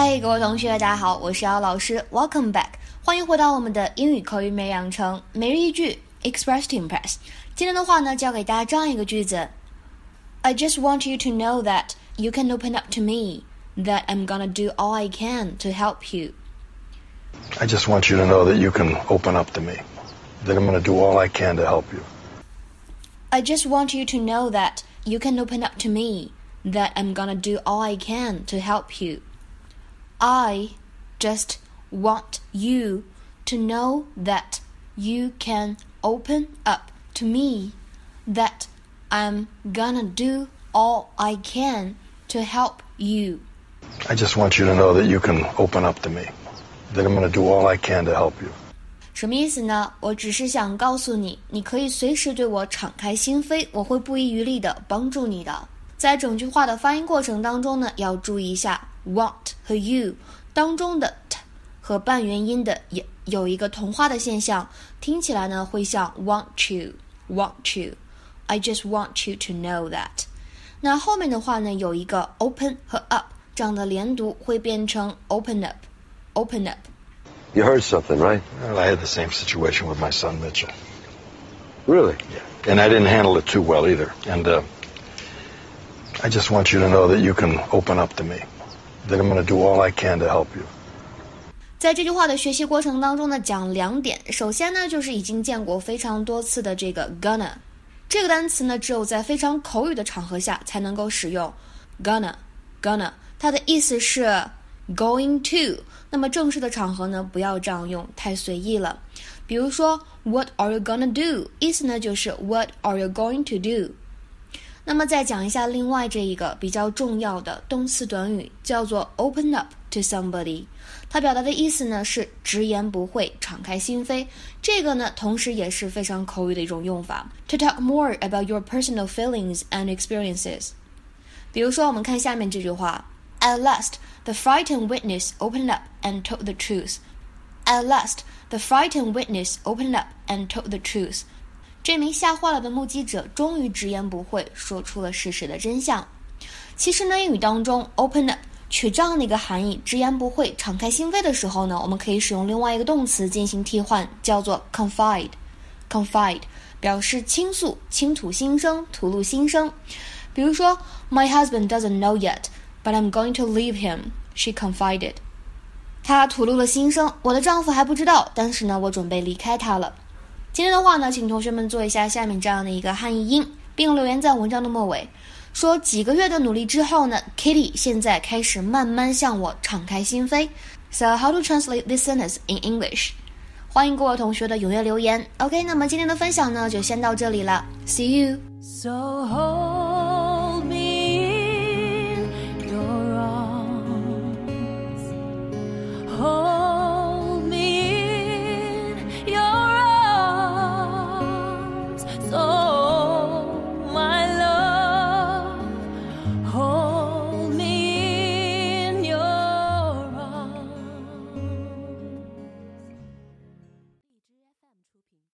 嗨，各位同学，大家好，我是姚老师，Welcome back，欢迎回到我们的英语口语美养成每日一句 Express to Impress。今天的话呢，教给大家这样一个句子：I just want you to know that you can open up to me, that I'm gonna do all I can to help you. I just want you to know that you can open up to me, that I'm gonna do all I can to help you. I just want you to know that you can open up to me, that I'm gonna do all I can to help you. I just want you to know that you can open up to me, that I'm gonna do all I can to help you. I just want you to know that you can open up to me, that I'm gonna do all I can to help you. 什么意思呢？我只是想告诉你，你可以随时对我敞开心扉，我会不遗余力的帮助你的。在整句话的发音过程当中呢，要注意一下 want 和 you 当中的 t 和半元音的也有一个同化的现象，听起来呢会像 want you，want you。I just want you to know that。那后面的话呢有一个 open 和 up 这样的连读，会变成 open up，open up。 You heard something, right? Well, I had the same situation with my son Mitchell. Really? Yeah. And I didn't handle it too well either. And uh, I just want you to know that you can open up to me, That I'm gonna do all I can to help you. 在这句话的学习过程当中呢，讲两点。首先呢，就是已经见过非常多次的这个 gonna 这个单词呢，只有在非常口语的场合下才能够使用。gonna gonna 它的意思是 going to。那么正式的场合呢，不要这样用，太随意了。比如说，What are you gonna do？意思呢就是 What are you going to do？那么再讲一下另外这一个比较重要的动词短语，叫做 open up to somebody。它表达的意思呢是直言不讳、敞开心扉。这个呢，同时也是非常口语的一种用法。To talk more about your personal feelings and experiences。比如说，我们看下面这句话：At last。The frightened witness opened up and told the truth. At last, the frightened witness opened up and told the truth. 这名吓坏了的目击者终于直言不讳，说出了事实的真相。其实呢，英语当中 “open up” 取这样的一个含义，直言不讳、敞开心扉的时候呢，我们可以使用另外一个动词进行替换，叫做 confide。confide 表示倾诉、倾吐心声、吐露心声。比如说，My husband doesn't know yet. But I'm going to leave him, she confided. 她吐露了心声，我的丈夫还不知道，但是呢，我准备离开他了。今天的话呢，请同学们做一下下面这样的一个汉译英，并留言在文章的末尾，说几个月的努力之后呢，Kitty 现在开始慢慢向我敞开心扉。So how to translate this sentence in English？欢迎各位同学的踊跃留言。OK，那么今天的分享呢，就先到这里了。See you. So hold